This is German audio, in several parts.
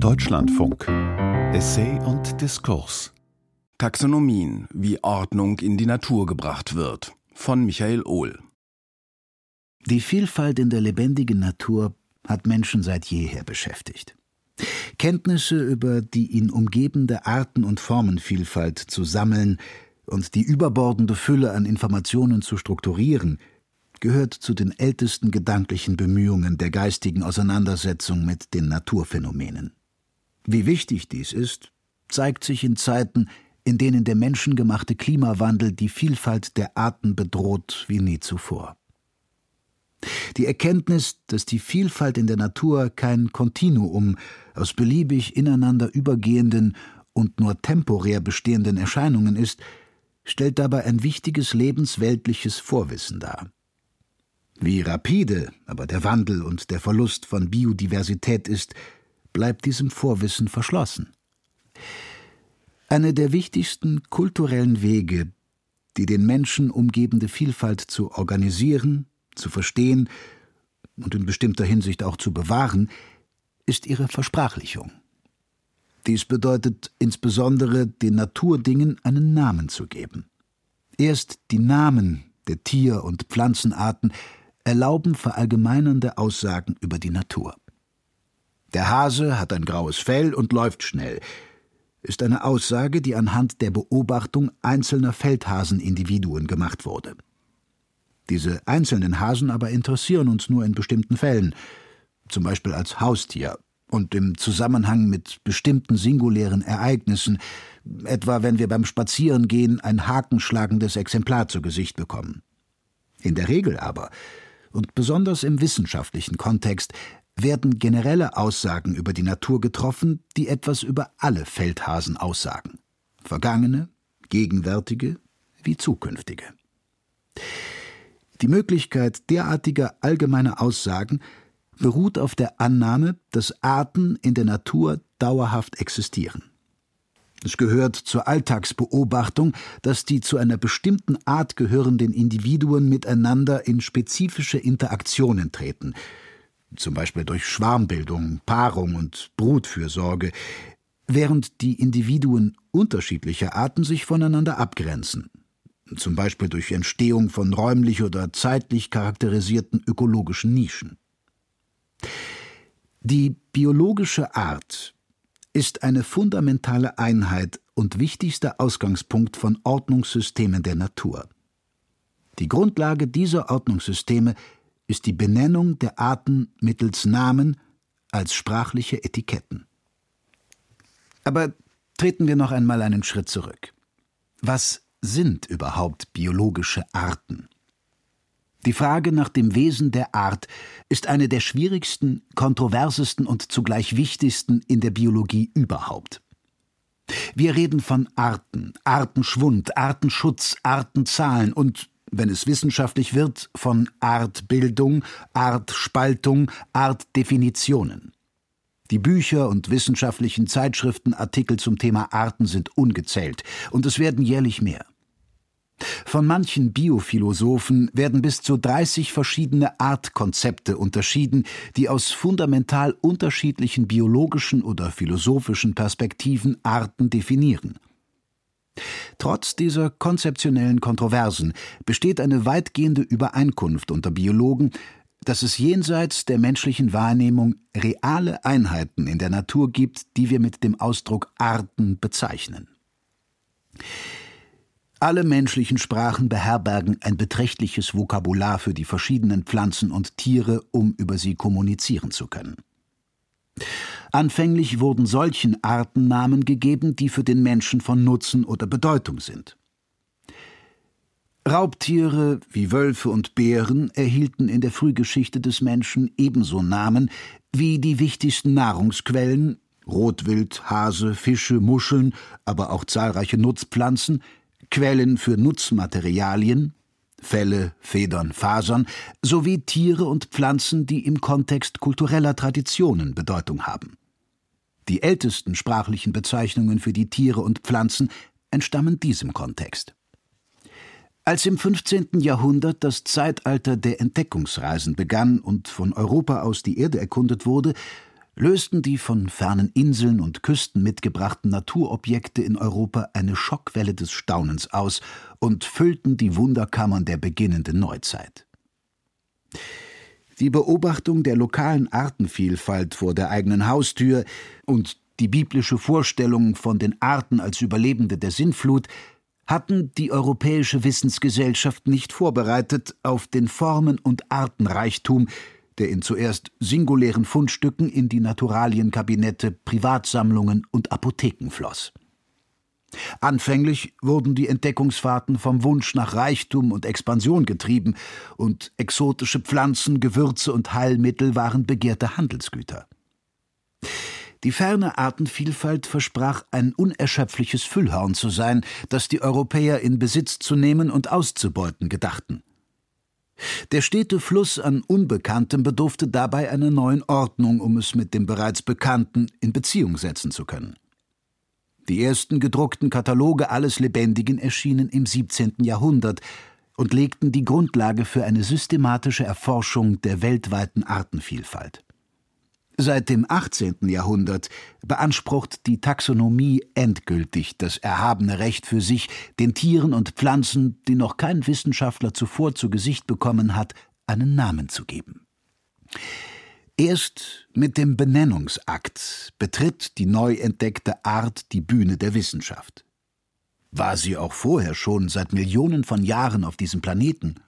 Deutschlandfunk Essay und Diskurs Taxonomien, wie Ordnung in die Natur gebracht wird, von Michael Ohl. Die Vielfalt in der lebendigen Natur hat Menschen seit jeher beschäftigt. Kenntnisse über die ihn umgebende Arten- und Formenvielfalt zu sammeln und die überbordende Fülle an Informationen zu strukturieren, gehört zu den ältesten gedanklichen Bemühungen der geistigen Auseinandersetzung mit den Naturphänomenen. Wie wichtig dies ist, zeigt sich in Zeiten, in denen der menschengemachte Klimawandel die Vielfalt der Arten bedroht wie nie zuvor. Die Erkenntnis, dass die Vielfalt in der Natur kein Kontinuum aus beliebig ineinander übergehenden und nur temporär bestehenden Erscheinungen ist, stellt dabei ein wichtiges lebensweltliches Vorwissen dar. Wie rapide aber der Wandel und der Verlust von Biodiversität ist, bleibt diesem Vorwissen verschlossen. Eine der wichtigsten kulturellen Wege, die den Menschen umgebende Vielfalt zu organisieren, zu verstehen und in bestimmter Hinsicht auch zu bewahren, ist ihre Versprachlichung. Dies bedeutet insbesondere, den Naturdingen einen Namen zu geben. Erst die Namen der Tier- und Pflanzenarten erlauben verallgemeinernde Aussagen über die Natur. Der Hase hat ein graues Fell und läuft schnell, ist eine Aussage, die anhand der Beobachtung einzelner Feldhasenindividuen gemacht wurde. Diese einzelnen Hasen aber interessieren uns nur in bestimmten Fällen, zum Beispiel als Haustier und im Zusammenhang mit bestimmten singulären Ereignissen, etwa wenn wir beim Spazierengehen ein hakenschlagendes Exemplar zu Gesicht bekommen. In der Regel aber und besonders im wissenschaftlichen Kontext werden generelle Aussagen über die Natur getroffen, die etwas über alle Feldhasen aussagen. Vergangene, gegenwärtige wie zukünftige. Die Möglichkeit derartiger allgemeiner Aussagen beruht auf der Annahme, dass Arten in der Natur dauerhaft existieren. Es gehört zur Alltagsbeobachtung, dass die zu einer bestimmten Art gehörenden Individuen miteinander in spezifische Interaktionen treten, zum Beispiel durch Schwarmbildung, Paarung und Brutfürsorge, während die Individuen unterschiedlicher Arten sich voneinander abgrenzen, zum Beispiel durch Entstehung von räumlich oder zeitlich charakterisierten ökologischen Nischen. Die biologische Art ist eine fundamentale Einheit und wichtigster Ausgangspunkt von Ordnungssystemen der Natur. Die Grundlage dieser Ordnungssysteme ist die Benennung der Arten mittels Namen als sprachliche Etiketten. Aber treten wir noch einmal einen Schritt zurück. Was sind überhaupt biologische Arten? Die Frage nach dem Wesen der Art ist eine der schwierigsten, kontroversesten und zugleich wichtigsten in der Biologie überhaupt. Wir reden von Arten, Artenschwund, Artenschutz, Artenzahlen und, wenn es wissenschaftlich wird, von Artbildung, Artspaltung, Artdefinitionen. Die Bücher und wissenschaftlichen Zeitschriftenartikel zum Thema Arten sind ungezählt, und es werden jährlich mehr. Von manchen Biophilosophen werden bis zu 30 verschiedene Artkonzepte unterschieden, die aus fundamental unterschiedlichen biologischen oder philosophischen Perspektiven Arten definieren. Trotz dieser konzeptionellen Kontroversen besteht eine weitgehende Übereinkunft unter Biologen, dass es jenseits der menschlichen Wahrnehmung reale Einheiten in der Natur gibt, die wir mit dem Ausdruck Arten bezeichnen. Alle menschlichen Sprachen beherbergen ein beträchtliches Vokabular für die verschiedenen Pflanzen und Tiere, um über sie kommunizieren zu können. Anfänglich wurden solchen Arten Namen gegeben, die für den Menschen von Nutzen oder Bedeutung sind. Raubtiere wie Wölfe und Bären erhielten in der Frühgeschichte des Menschen ebenso Namen wie die wichtigsten Nahrungsquellen Rotwild, Hase, Fische, Muscheln, aber auch zahlreiche Nutzpflanzen, Quellen für Nutzmaterialien, Felle, Federn, Fasern, sowie Tiere und Pflanzen, die im Kontext kultureller Traditionen Bedeutung haben. Die ältesten sprachlichen Bezeichnungen für die Tiere und Pflanzen entstammen diesem Kontext. Als im 15. Jahrhundert das Zeitalter der Entdeckungsreisen begann und von Europa aus die Erde erkundet wurde, lösten die von fernen Inseln und Küsten mitgebrachten Naturobjekte in Europa eine Schockwelle des Staunens aus und füllten die Wunderkammern der beginnenden Neuzeit. Die Beobachtung der lokalen Artenvielfalt vor der eigenen Haustür und die biblische Vorstellung von den Arten als Überlebende der Sintflut hatten die europäische Wissensgesellschaft nicht vorbereitet auf den Formen- und Artenreichtum, der in zuerst singulären Fundstücken in die Naturalienkabinette, Privatsammlungen und Apotheken floss. Anfänglich wurden die Entdeckungsfahrten vom Wunsch nach Reichtum und Expansion getrieben, und exotische Pflanzen, Gewürze und Heilmittel waren begehrte Handelsgüter. Die ferne Artenvielfalt versprach ein unerschöpfliches Füllhorn zu sein, das die Europäer in Besitz zu nehmen und auszubeuten gedachten. Der stete Fluss an Unbekanntem bedurfte dabei einer neuen Ordnung, um es mit dem bereits Bekannten in Beziehung setzen zu können. Die ersten gedruckten Kataloge alles Lebendigen erschienen im 17. Jahrhundert und legten die Grundlage für eine systematische Erforschung der weltweiten Artenvielfalt. Seit dem 18. Jahrhundert beansprucht die Taxonomie endgültig das erhabene Recht für sich, den Tieren und Pflanzen, die noch kein Wissenschaftler zuvor zu Gesicht bekommen hat, einen Namen zu geben. Erst mit dem Benennungsakt betritt die neu entdeckte Art die Bühne der Wissenschaft. War sie auch vorher schon seit Millionen von Jahren auf diesem Planeten?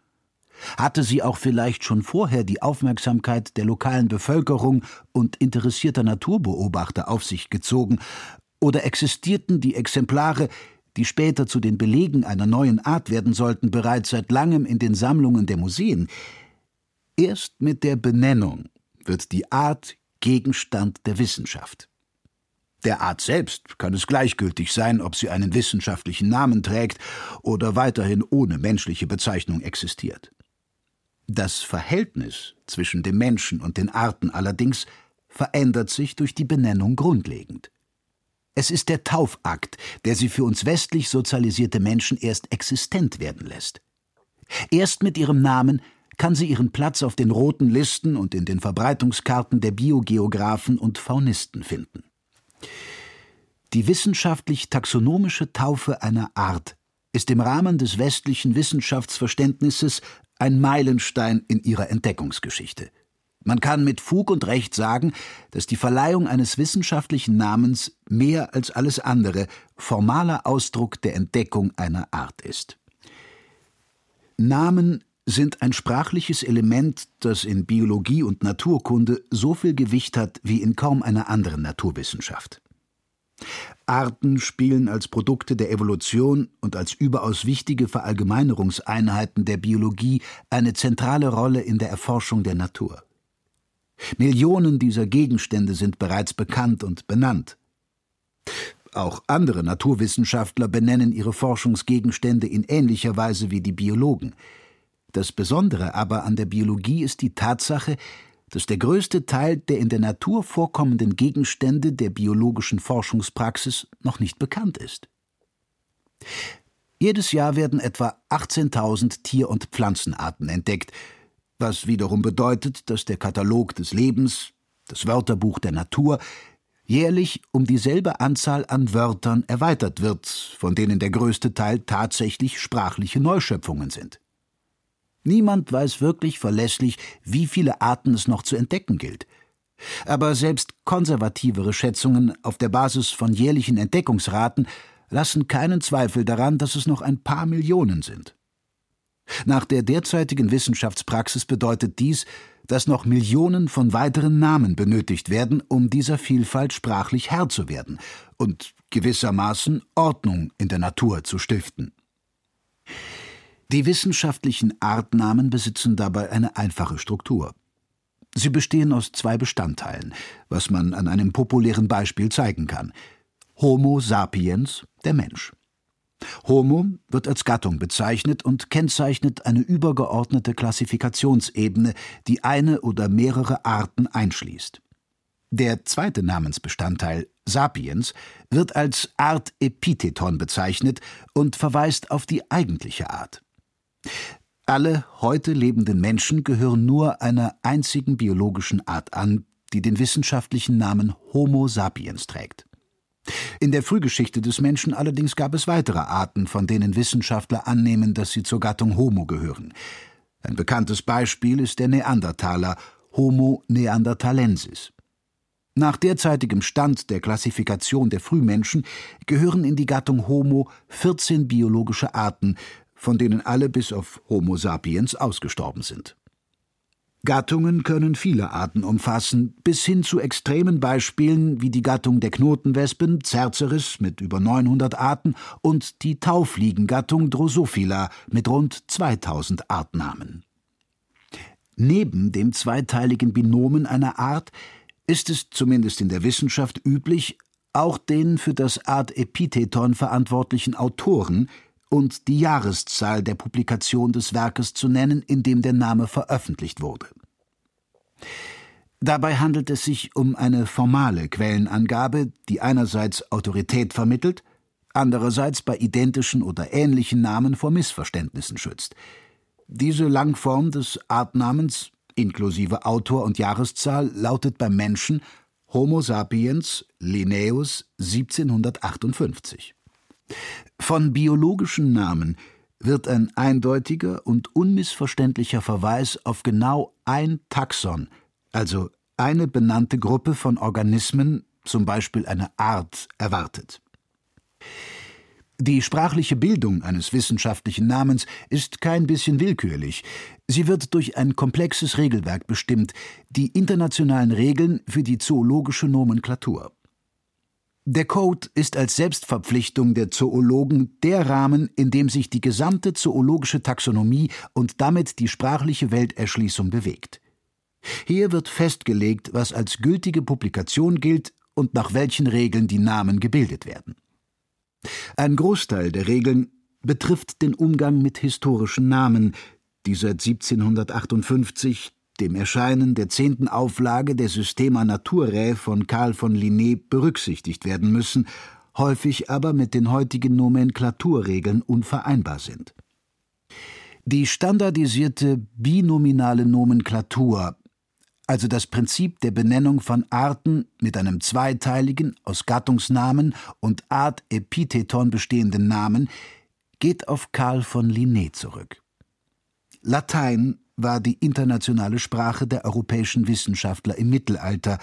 Hatte sie auch vielleicht schon vorher die Aufmerksamkeit der lokalen Bevölkerung und interessierter Naturbeobachter auf sich gezogen, oder existierten die Exemplare, die später zu den Belegen einer neuen Art werden sollten, bereits seit langem in den Sammlungen der Museen? Erst mit der Benennung wird die Art Gegenstand der Wissenschaft. Der Art selbst kann es gleichgültig sein, ob sie einen wissenschaftlichen Namen trägt oder weiterhin ohne menschliche Bezeichnung existiert. Das Verhältnis zwischen dem Menschen und den Arten allerdings verändert sich durch die Benennung grundlegend. Es ist der Taufakt, der sie für uns westlich sozialisierte Menschen erst existent werden lässt. Erst mit ihrem Namen kann sie ihren Platz auf den roten Listen und in den Verbreitungskarten der Biogeographen und Faunisten finden. Die wissenschaftlich-taxonomische Taufe einer Art ist im Rahmen des westlichen Wissenschaftsverständnisses ein Meilenstein in ihrer Entdeckungsgeschichte. Man kann mit Fug und Recht sagen, dass die Verleihung eines wissenschaftlichen Namens mehr als alles andere formaler Ausdruck der Entdeckung einer Art ist. Namen sind ein sprachliches Element, das in Biologie und Naturkunde so viel Gewicht hat wie in kaum einer anderen Naturwissenschaft. Arten spielen als Produkte der Evolution und als überaus wichtige Verallgemeinerungseinheiten der Biologie eine zentrale Rolle in der Erforschung der Natur. Millionen dieser Gegenstände sind bereits bekannt und benannt. Auch andere Naturwissenschaftler benennen ihre Forschungsgegenstände in ähnlicher Weise wie die Biologen. Das Besondere aber an der Biologie ist die Tatsache, dass der größte Teil der in der Natur vorkommenden Gegenstände der biologischen Forschungspraxis noch nicht bekannt ist. Jedes Jahr werden etwa 18.000 Tier- und Pflanzenarten entdeckt, was wiederum bedeutet, dass der Katalog des Lebens, das Wörterbuch der Natur, jährlich um dieselbe Anzahl an Wörtern erweitert wird, von denen der größte Teil tatsächlich sprachliche Neuschöpfungen sind. Niemand weiß wirklich verlässlich, wie viele Arten es noch zu entdecken gilt. Aber selbst konservativere Schätzungen auf der Basis von jährlichen Entdeckungsraten lassen keinen Zweifel daran, dass es noch ein paar Millionen sind. Nach der derzeitigen Wissenschaftspraxis bedeutet dies, dass noch Millionen von weiteren Namen benötigt werden, um dieser Vielfalt sprachlich Herr zu werden und gewissermaßen Ordnung in der Natur zu stiften. Die wissenschaftlichen Artnamen besitzen dabei eine einfache Struktur. Sie bestehen aus zwei Bestandteilen, was man an einem populären Beispiel zeigen kann. Homo sapiens, der Mensch. Homo wird als Gattung bezeichnet und kennzeichnet eine übergeordnete Klassifikationsebene, die eine oder mehrere Arten einschließt. Der zweite Namensbestandteil, sapiens, wird als Artepitheton bezeichnet und verweist auf die eigentliche Art. Alle heute lebenden Menschen gehören nur einer einzigen biologischen Art an, die den wissenschaftlichen Namen Homo sapiens trägt. In der Frühgeschichte des Menschen allerdings gab es weitere Arten, von denen Wissenschaftler annehmen, dass sie zur Gattung Homo gehören. Ein bekanntes Beispiel ist der Neandertaler Homo neanderthalensis. Nach derzeitigem Stand der Klassifikation der Frühmenschen gehören in die Gattung Homo 14 biologische Arten, von denen alle bis auf Homo sapiens ausgestorben sind. Gattungen können viele Arten umfassen, bis hin zu extremen Beispielen wie die Gattung der Knotenwespen Cerceris mit über 900 Arten und die Taufliegengattung Drosophila mit rund 2000 Artnamen. Neben dem zweiteiligen Binomen einer Art ist es zumindest in der Wissenschaft üblich, auch den für das Artepitheton verantwortlichen Autoren und die Jahreszahl der Publikation des Werkes zu nennen, in dem der Name veröffentlicht wurde. Dabei handelt es sich um eine formale Quellenangabe, die einerseits Autorität vermittelt, andererseits bei identischen oder ähnlichen Namen vor Missverständnissen schützt. Diese Langform des Artnamens inklusive Autor und Jahreszahl lautet beim Menschen Homo sapiens Linnaeus 1758. Von biologischen Namen wird ein eindeutiger und unmissverständlicher Verweis auf genau ein Taxon, also eine benannte Gruppe von Organismen, zum Beispiel eine Art, erwartet. Die sprachliche Bildung eines wissenschaftlichen Namens ist kein bisschen willkürlich. Sie wird durch ein komplexes Regelwerk bestimmt, die internationalen Regeln für die zoologische Nomenklatur. Der Code ist als Selbstverpflichtung der Zoologen der Rahmen, in dem sich die gesamte zoologische Taxonomie und damit die sprachliche Welterschließung bewegt. Hier wird festgelegt, was als gültige Publikation gilt und nach welchen Regeln die Namen gebildet werden. Ein Großteil der Regeln betrifft den Umgang mit historischen Namen, die seit 1758 dem Erscheinen der zehnten Auflage der Systema Naturae von Karl von Linné berücksichtigt werden müssen, häufig aber mit den heutigen Nomenklaturregeln unvereinbar sind. Die standardisierte binominale Nomenklatur, also das Prinzip der Benennung von Arten mit einem zweiteiligen, aus Gattungsnamen und Artepitheton bestehenden Namen, geht auf Karl von Linné zurück. Latein war die internationale Sprache der europäischen Wissenschaftler im Mittelalter,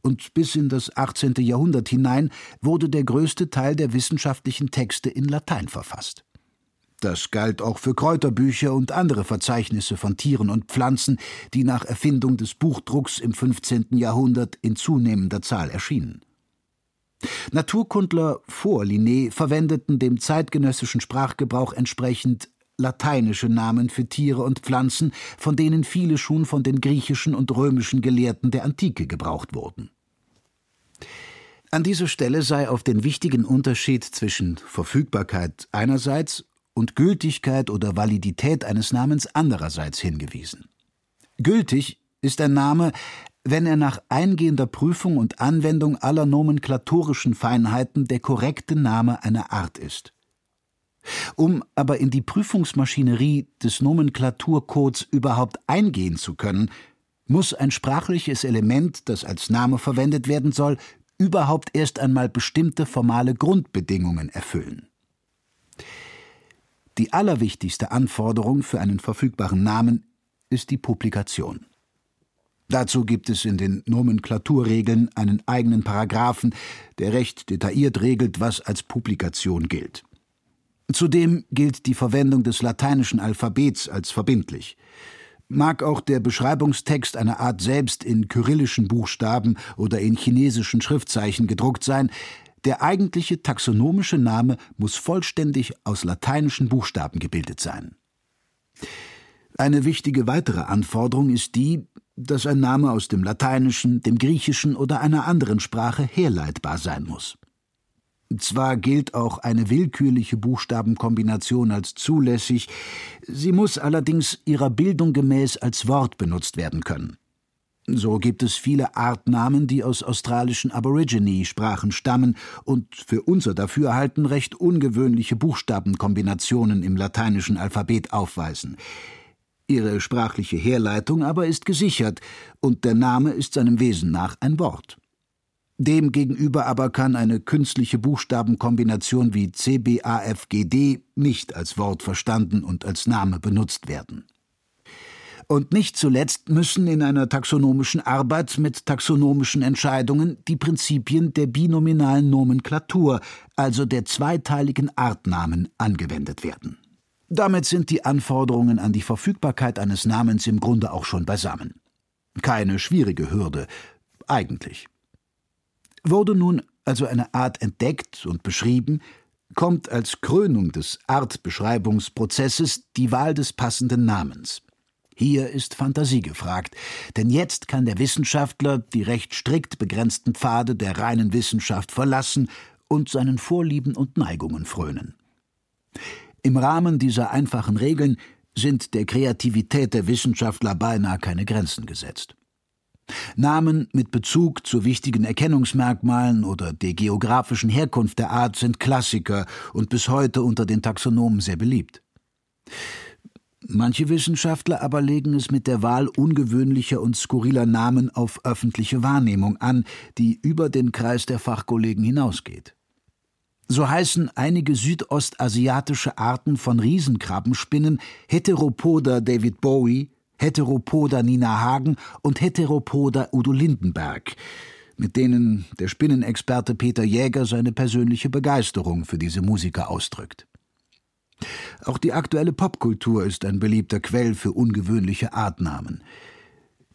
und bis in das 18. Jahrhundert hinein wurde der größte Teil der wissenschaftlichen Texte in Latein verfasst. Das galt auch für Kräuterbücher und andere Verzeichnisse von Tieren und Pflanzen, die nach Erfindung des Buchdrucks im 15. Jahrhundert in zunehmender Zahl erschienen. Naturkundler vor Linné verwendeten dem zeitgenössischen Sprachgebrauch entsprechend lateinische Namen für Tiere und Pflanzen, von denen viele schon von den griechischen und römischen Gelehrten der Antike gebraucht wurden. An dieser Stelle sei auf den wichtigen Unterschied zwischen Verfügbarkeit einerseits und Gültigkeit oder Validität eines Namens andererseits hingewiesen. Gültig ist ein Name, wenn er nach eingehender Prüfung und Anwendung aller nomenklatorischen Feinheiten der korrekte Name einer Art ist. Um aber in die Prüfungsmaschinerie des Nomenklaturcodes überhaupt eingehen zu können, muss ein sprachliches Element, das als Name verwendet werden soll, überhaupt erst einmal bestimmte formale Grundbedingungen erfüllen. Die allerwichtigste Anforderung für einen verfügbaren Namen ist die Publikation. Dazu gibt es in den Nomenklaturregeln einen eigenen Paragraphen, der recht detailliert regelt, was als Publikation gilt. Zudem gilt die Verwendung des lateinischen Alphabets als verbindlich. Mag auch der Beschreibungstext einer Art selbst in kyrillischen Buchstaben oder in chinesischen Schriftzeichen gedruckt sein, der eigentliche taxonomische Name muss vollständig aus lateinischen Buchstaben gebildet sein. Eine wichtige weitere Anforderung ist die, dass ein Name aus dem Lateinischen, dem Griechischen oder einer anderen Sprache herleitbar sein muss. Zwar gilt auch eine willkürliche Buchstabenkombination als zulässig, sie muss allerdings ihrer Bildung gemäß als Wort benutzt werden können. So gibt es viele Artnamen, die aus australischen Aborigine-Sprachen stammen und für unser Dafürhalten recht ungewöhnliche Buchstabenkombinationen im lateinischen Alphabet aufweisen. Ihre sprachliche Herleitung aber ist gesichert, und der Name ist seinem Wesen nach ein Wort. Demgegenüber aber kann eine künstliche Buchstabenkombination wie CBAFGD nicht als Wort verstanden und als Name benutzt werden. Und nicht zuletzt müssen in einer taxonomischen Arbeit mit taxonomischen Entscheidungen die Prinzipien der binominalen Nomenklatur, also der zweiteiligen Artnamen, angewendet werden. Damit sind die Anforderungen an die Verfügbarkeit eines Namens im Grunde auch schon beisammen. Keine schwierige Hürde, eigentlich. Wurde nun also eine Art entdeckt und beschrieben, kommt als Krönung des Artbeschreibungsprozesses die Wahl des passenden Namens. Hier ist Fantasie gefragt, denn jetzt kann der Wissenschaftler die recht strikt begrenzten Pfade der reinen Wissenschaft verlassen und seinen Vorlieben und Neigungen frönen. Im Rahmen dieser einfachen Regeln sind der Kreativität der Wissenschaftler beinahe keine Grenzen gesetzt. Namen mit Bezug zu wichtigen Erkennungsmerkmalen oder der geografischen Herkunft der Art sind Klassiker und bis heute unter den Taxonomen sehr beliebt. Manche Wissenschaftler aber legen es mit der Wahl ungewöhnlicher und skurriler Namen auf öffentliche Wahrnehmung an, die über den Kreis der Fachkollegen hinausgeht. So heißen einige südostasiatische Arten von Riesenkrabbenspinnen Heteropoda David Bowie, Heteropoda Nina Hagen und Heteropoda Udo Lindenberg, mit denen der Spinnenexperte Peter Jäger seine persönliche Begeisterung für diese Musiker ausdrückt. Auch die aktuelle Popkultur ist ein beliebter Quell für ungewöhnliche Artnamen.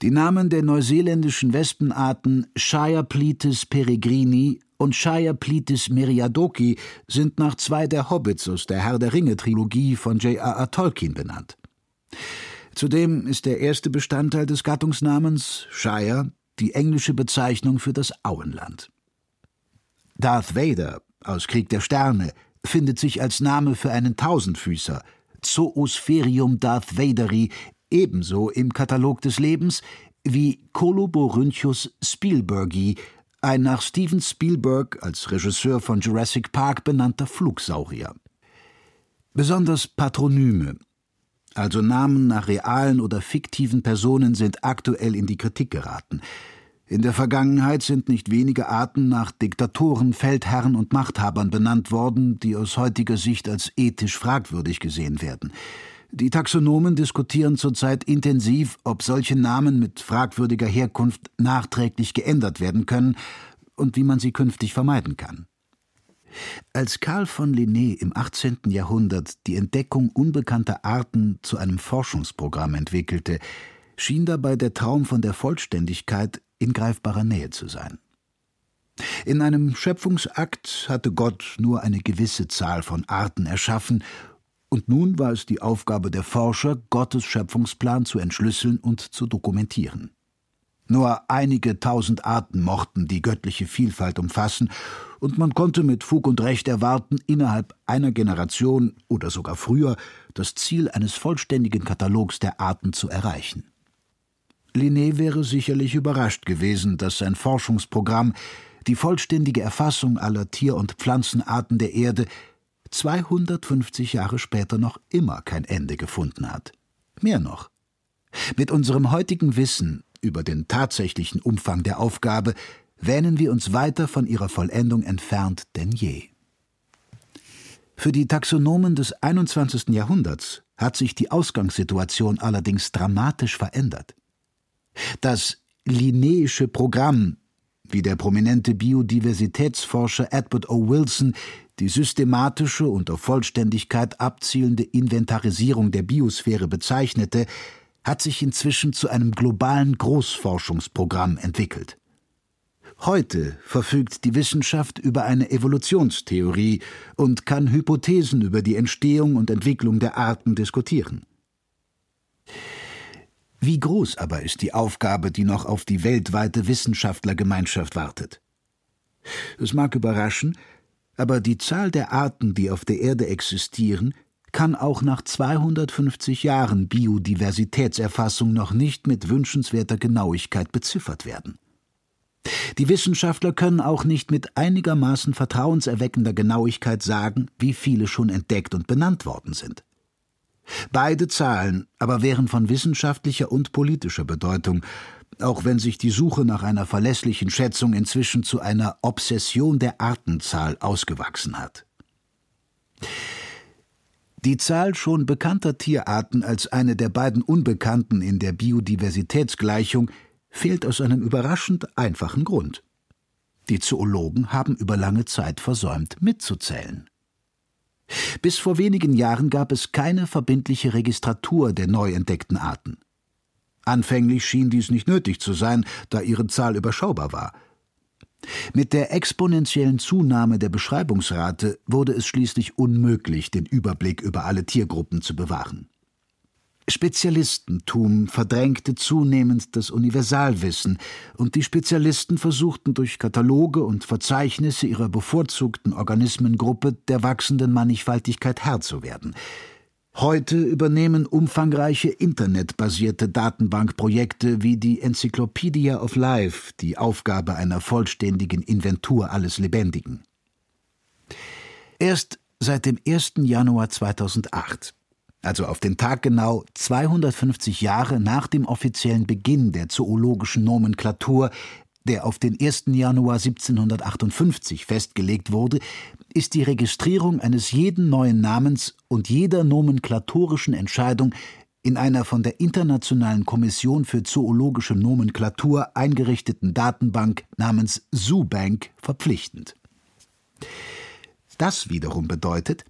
Die Namen der neuseeländischen Wespenarten Shire peregrini und Shire Plitis meriadoki sind nach zwei der Hobbits aus der Herr der Ringe Trilogie von J.R.R. Tolkien benannt. Zudem ist der erste Bestandteil des Gattungsnamens Shire die englische Bezeichnung für das Auenland. Darth Vader aus Krieg der Sterne findet sich als Name für einen Tausendfüßer, Zoospherium Darth Vaderi, ebenso im Katalog des Lebens wie Coloborhynchus spielbergi, ein nach Steven Spielberg als Regisseur von Jurassic Park benannter Flugsaurier. Besonders Patronyme, also Namen nach realen oder fiktiven Personen, sind aktuell in die Kritik geraten. In der Vergangenheit sind nicht wenige Arten nach Diktatoren, Feldherren und Machthabern benannt worden, die aus heutiger Sicht als ethisch fragwürdig gesehen werden. Die Taxonomen diskutieren zurzeit intensiv, ob solche Namen mit fragwürdiger Herkunft nachträglich geändert werden können und wie man sie künftig vermeiden kann. Als Karl von Linné im 18. Jahrhundert die Entdeckung unbekannter Arten zu einem Forschungsprogramm entwickelte, schien dabei der Traum von der Vollständigkeit in greifbarer Nähe zu sein. In einem Schöpfungsakt hatte Gott nur eine gewisse Zahl von Arten erschaffen, und nun war es die Aufgabe der Forscher, Gottes Schöpfungsplan zu entschlüsseln und zu dokumentieren. Nur einige tausend Arten mochten die göttliche Vielfalt umfassen, und man konnte mit Fug und Recht erwarten, innerhalb einer Generation oder sogar früher das Ziel eines vollständigen Katalogs der Arten zu erreichen. Linné wäre sicherlich überrascht gewesen, dass sein Forschungsprogramm die vollständige Erfassung aller Tier- und Pflanzenarten der Erde 250 Jahre später noch immer kein Ende gefunden hat. Mehr noch. Mit unserem heutigen Wissen über den tatsächlichen Umfang der Aufgabe wähnen wir uns weiter von ihrer Vollendung entfernt denn je. Für die Taxonomen des 21. Jahrhunderts hat sich die Ausgangssituation allerdings dramatisch verändert. Das Linnéische Programm, wie der prominente Biodiversitätsforscher Edward O. Wilson die systematische und auf Vollständigkeit abzielende Inventarisierung der Biosphäre bezeichnete, hat sich inzwischen zu einem globalen Großforschungsprogramm entwickelt. Heute verfügt die Wissenschaft über eine Evolutionstheorie und kann Hypothesen über die Entstehung und Entwicklung der Arten diskutieren. Wie groß aber ist die Aufgabe, die noch auf die weltweite Wissenschaftlergemeinschaft wartet? Es mag überraschen, aber die Zahl der Arten, die auf der Erde existieren, kann auch nach 250 Jahren Biodiversitätserfassung noch nicht mit wünschenswerter Genauigkeit beziffert werden. Die Wissenschaftler können auch nicht mit einigermaßen vertrauenserweckender Genauigkeit sagen, wie viele schon entdeckt und benannt worden sind. Beide Zahlen aber wären von wissenschaftlicher und politischer Bedeutung, auch wenn sich die Suche nach einer verlässlichen Schätzung inzwischen zu einer Obsession der Artenzahl ausgewachsen hat. Die Zahl schon bekannter Tierarten als eine der beiden Unbekannten in der Biodiversitätsgleichung fehlt aus einem überraschend einfachen Grund. Die Zoologen haben über lange Zeit versäumt, mitzuzählen. Bis vor wenigen Jahren gab es keine verbindliche Registratur der neu entdeckten Arten. Anfänglich schien dies nicht nötig zu sein, da ihre Zahl überschaubar war. Mit der exponentiellen Zunahme der Beschreibungsrate wurde es schließlich unmöglich, den Überblick über alle Tiergruppen zu bewahren. Spezialistentum verdrängte zunehmend das Universalwissen, und die Spezialisten versuchten durch Kataloge und Verzeichnisse ihrer bevorzugten Organismengruppe der wachsenden Mannigfaltigkeit Herr zu werden – Heute übernehmen umfangreiche internetbasierte Datenbankprojekte wie die Encyclopedia of Life die Aufgabe einer vollständigen Inventur alles Lebendigen. Erst seit dem 1. Januar 2008, also auf den Tag genau 250 Jahre nach dem offiziellen Beginn der zoologischen Nomenklatur, der auf den 1. Januar 1758 festgelegt wurde, ist die Registrierung eines jeden neuen Namens und jeder nomenklatorischen Entscheidung in einer von der Internationalen Kommission für zoologische Nomenklatur eingerichteten Datenbank namens ZooBank verpflichtend. Das wiederum bedeutet,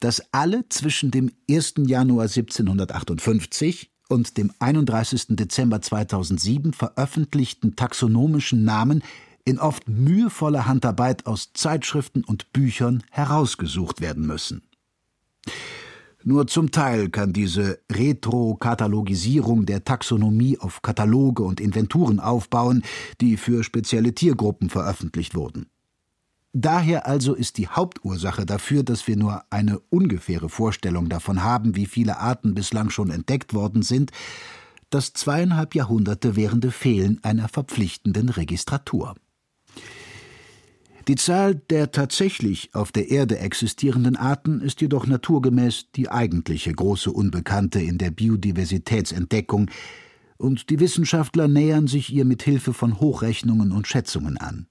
dass alle zwischen dem 1. Januar 1758 und dem 31. Dezember 2007 veröffentlichten taxonomischen Namen in oft mühevoller Handarbeit aus Zeitschriften und Büchern herausgesucht werden müssen. Nur zum Teil kann diese Retro-Katalogisierung der Taxonomie auf Kataloge und Inventuren aufbauen, die für spezielle Tiergruppen veröffentlicht wurden. Daher also ist die Hauptursache dafür, dass wir nur eine ungefähre Vorstellung davon haben, wie viele Arten bislang schon entdeckt worden sind, das zweieinhalb Jahrhunderte währende Fehlen einer verpflichtenden Registratur. Die Zahl der tatsächlich auf der Erde existierenden Arten ist jedoch naturgemäß die eigentliche große Unbekannte in der Biodiversitätsentdeckung, und die Wissenschaftler nähern sich ihr mit Hilfe von Hochrechnungen und Schätzungen an.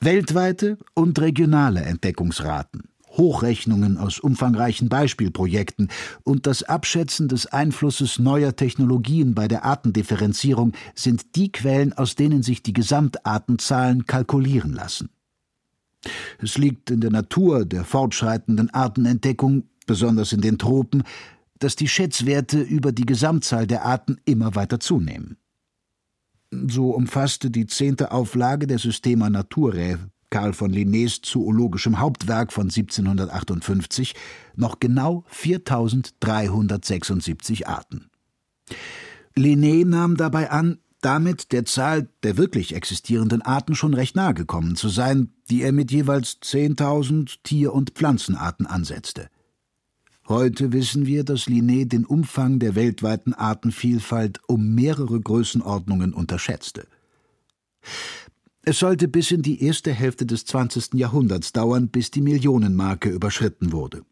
Weltweite und regionale Entdeckungsraten Hochrechnungen aus umfangreichen Beispielprojekten und das Abschätzen des Einflusses neuer Technologien bei der Artendifferenzierung sind die Quellen, aus denen sich die Gesamtartenzahlen kalkulieren lassen. Es liegt in der Natur der fortschreitenden Artenentdeckung, besonders in den Tropen, dass die Schätzwerte über die Gesamtzahl der Arten immer weiter zunehmen. So umfasste die zehnte Auflage der Systema Naturae Karl von Linnés zoologischem Hauptwerk von 1758 noch genau 4376 Arten. Linné nahm dabei an, damit der Zahl der wirklich existierenden Arten schon recht nahe gekommen zu sein, die er mit jeweils 10.000 Tier- und Pflanzenarten ansetzte. Heute wissen wir, dass Linné den Umfang der weltweiten Artenvielfalt um mehrere Größenordnungen unterschätzte. Es sollte bis in die erste Hälfte des 20. Jahrhunderts dauern, bis die Millionenmarke überschritten wurde.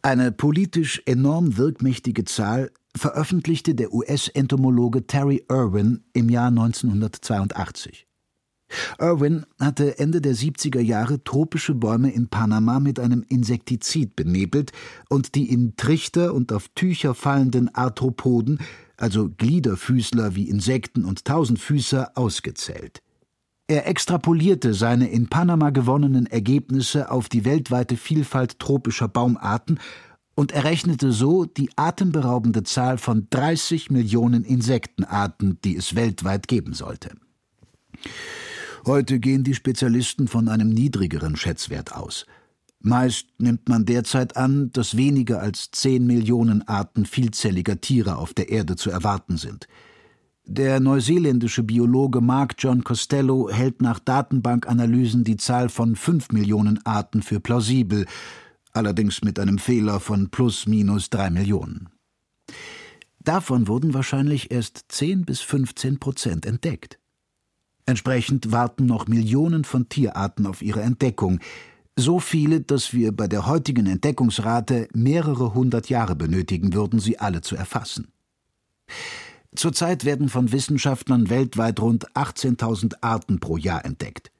Eine politisch enorm wirkmächtige Zahl veröffentlichte der US-Entomologe Terry Irwin im Jahr 1982. Irwin hatte Ende der 70er Jahre tropische Bäume in Panama mit einem Insektizid benebelt und die in Trichter und auf Tücher fallenden Arthropoden also Gliederfüßler wie Insekten und Tausendfüßer, ausgezählt. Er extrapolierte seine in Panama gewonnenen Ergebnisse auf die weltweite Vielfalt tropischer Baumarten und errechnete so die atemberaubende Zahl von 30 Millionen Insektenarten, die es weltweit geben sollte. Heute gehen die Spezialisten von einem niedrigeren Schätzwert aus – Meist nimmt man derzeit an, dass weniger als zehn Millionen Arten vielzelliger Tiere auf der Erde zu erwarten sind. Der neuseeländische Biologe Mark John Costello hält nach Datenbankanalysen die Zahl von fünf Millionen Arten für plausibel, allerdings mit einem Fehler von plus minus drei Millionen. Davon wurden wahrscheinlich erst zehn bis fünfzehn Prozent entdeckt. Entsprechend warten noch Millionen von Tierarten auf ihre Entdeckung, So viele, dass wir bei der heutigen Entdeckungsrate mehrere hundert Jahre benötigen würden, sie alle zu erfassen. Zurzeit werden von Wissenschaftlern weltweit rund 18.000 Arten pro Jahr entdeckt.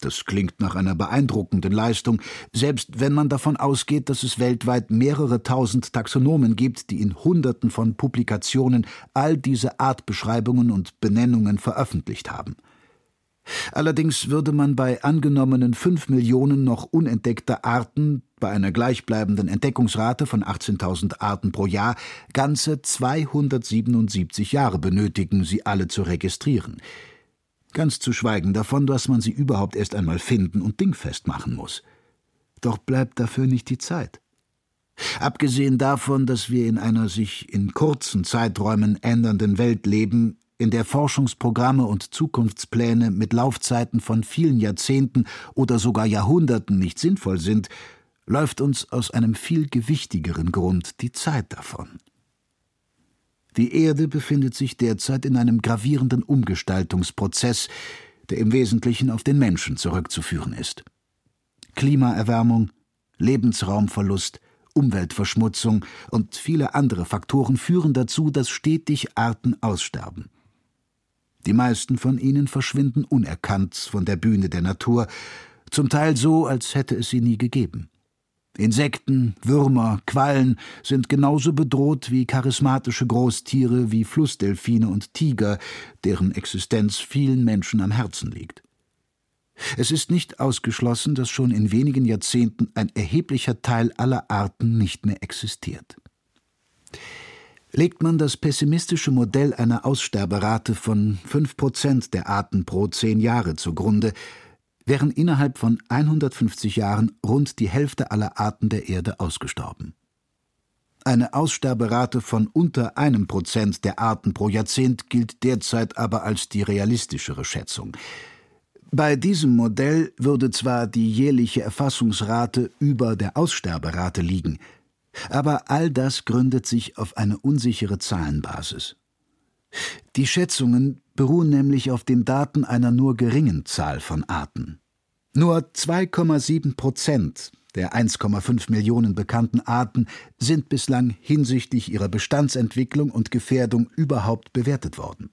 Das klingt nach einer beeindruckenden Leistung, selbst wenn man davon ausgeht, dass es weltweit mehrere tausend Taxonomen gibt, die in Hunderten von Publikationen all diese Artbeschreibungen und Benennungen veröffentlicht haben. Allerdings würde man bei angenommenen fünf Millionen noch unentdeckter Arten bei einer gleichbleibenden Entdeckungsrate von 18.000 Arten pro Jahr ganze 277 Jahre benötigen, sie alle zu registrieren. Ganz zu schweigen davon, dass man sie überhaupt erst einmal finden und dingfest machen muss. Doch bleibt dafür nicht die Zeit. Abgesehen davon, dass wir in einer sich in kurzen Zeiträumen ändernden Welt leben, in der Forschungsprogramme und Zukunftspläne mit Laufzeiten von vielen Jahrzehnten oder sogar Jahrhunderten nicht sinnvoll sind, läuft uns aus einem viel gewichtigeren Grund die Zeit davon. Die Erde befindet sich derzeit in einem gravierenden Umgestaltungsprozess, der im Wesentlichen auf den Menschen zurückzuführen ist. Klimaerwärmung, Lebensraumverlust, Umweltverschmutzung und viele andere Faktoren führen dazu, dass stetig Arten aussterben. Die meisten von ihnen verschwinden unerkannt von der Bühne der Natur, zum Teil so, als hätte es sie nie gegeben. Insekten, Würmer, Quallen sind genauso bedroht wie charismatische Großtiere wie Flussdelfine und Tiger, deren Existenz vielen Menschen am Herzen liegt. Es ist nicht ausgeschlossen, dass schon in wenigen Jahrzehnten ein erheblicher Teil aller Arten nicht mehr existiert. Legt man das pessimistische Modell einer Aussterberate von fünf Prozent der Arten pro zehn Jahre zugrunde, wären innerhalb von 150 Jahren rund die Hälfte aller Arten der Erde ausgestorben. Eine Aussterberate von unter einem Prozent der Arten pro Jahrzehnt gilt derzeit aber als die realistischere Schätzung. Bei diesem Modell würde zwar die jährliche Erfassungsrate über der Aussterberate liegen, aber all das gründet sich auf eine unsichere Zahlenbasis. Die Schätzungen beruhen nämlich auf den Daten einer nur geringen Zahl von Arten. Nur 2,7 Prozent der 1,5 Millionen bekannten Arten sind bislang hinsichtlich ihrer Bestandsentwicklung und Gefährdung überhaupt bewertet worden.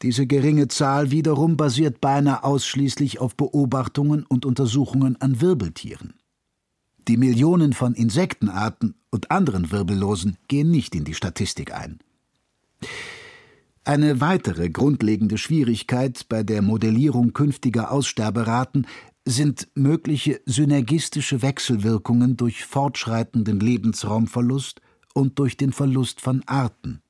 Diese geringe Zahl wiederum basiert beinahe ausschließlich auf Beobachtungen und Untersuchungen an Wirbeltieren. Die Millionen von Insektenarten und anderen Wirbellosen gehen nicht in die Statistik ein. Eine weitere grundlegende Schwierigkeit bei der Modellierung künftiger Aussterberaten sind mögliche synergistische Wechselwirkungen durch fortschreitenden Lebensraumverlust und durch den Verlust von Arten.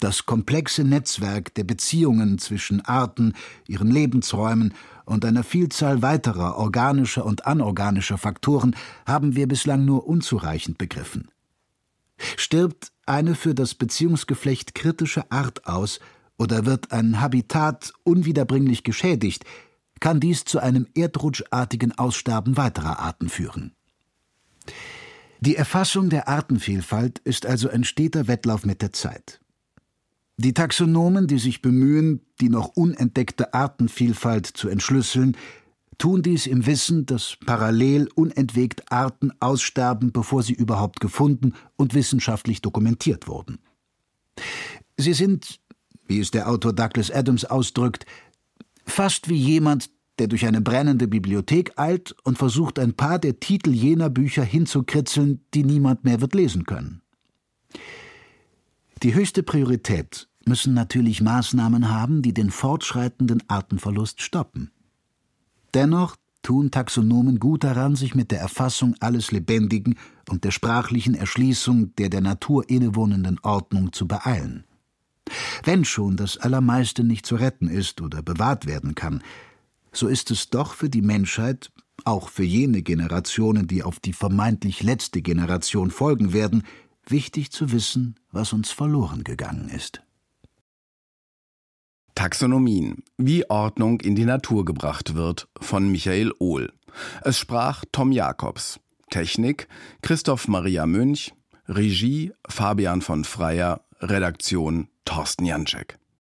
Das komplexe Netzwerk der Beziehungen zwischen Arten, ihren Lebensräumen und einer Vielzahl weiterer organischer und anorganischer Faktoren haben wir bislang nur unzureichend begriffen. Stirbt eine für das Beziehungsgeflecht kritische Art aus oder wird ein Habitat unwiederbringlich geschädigt, kann dies zu einem erdrutschartigen Aussterben weiterer Arten führen. Die Erfassung der Artenvielfalt ist also ein steter Wettlauf mit der Zeit. Die Taxonomen, die sich bemühen, die noch unentdeckte Artenvielfalt zu entschlüsseln, tun dies im Wissen, dass parallel unentwegt Arten aussterben, bevor sie überhaupt gefunden und wissenschaftlich dokumentiert wurden. Sie sind, wie es der Autor Douglas Adams ausdrückt, fast wie jemand, der durch eine brennende Bibliothek eilt und versucht, ein paar der Titel jener Bücher hinzukritzeln, die niemand mehr wird lesen können. Die höchste Priorität müssen natürlich Maßnahmen haben, die den fortschreitenden Artenverlust stoppen. Dennoch tun Taxonomen gut daran, sich mit der Erfassung alles Lebendigen und der sprachlichen Erschließung der der Natur innewohnenden Ordnung zu beeilen. Wenn schon das Allermeiste nicht zu retten ist oder bewahrt werden kann, so ist es doch für die Menschheit, auch für jene Generationen, die auf die vermeintlich letzte Generation folgen werden, wichtig zu wissen, was uns verloren gegangen ist. Taxonomien. Wie Ordnung in die Natur gebracht wird von Michael Ohl. Es sprach Tom Jakobs. Technik Christoph Maria Münch. Regie Fabian von Freyer. Redaktion Thorsten Janczek.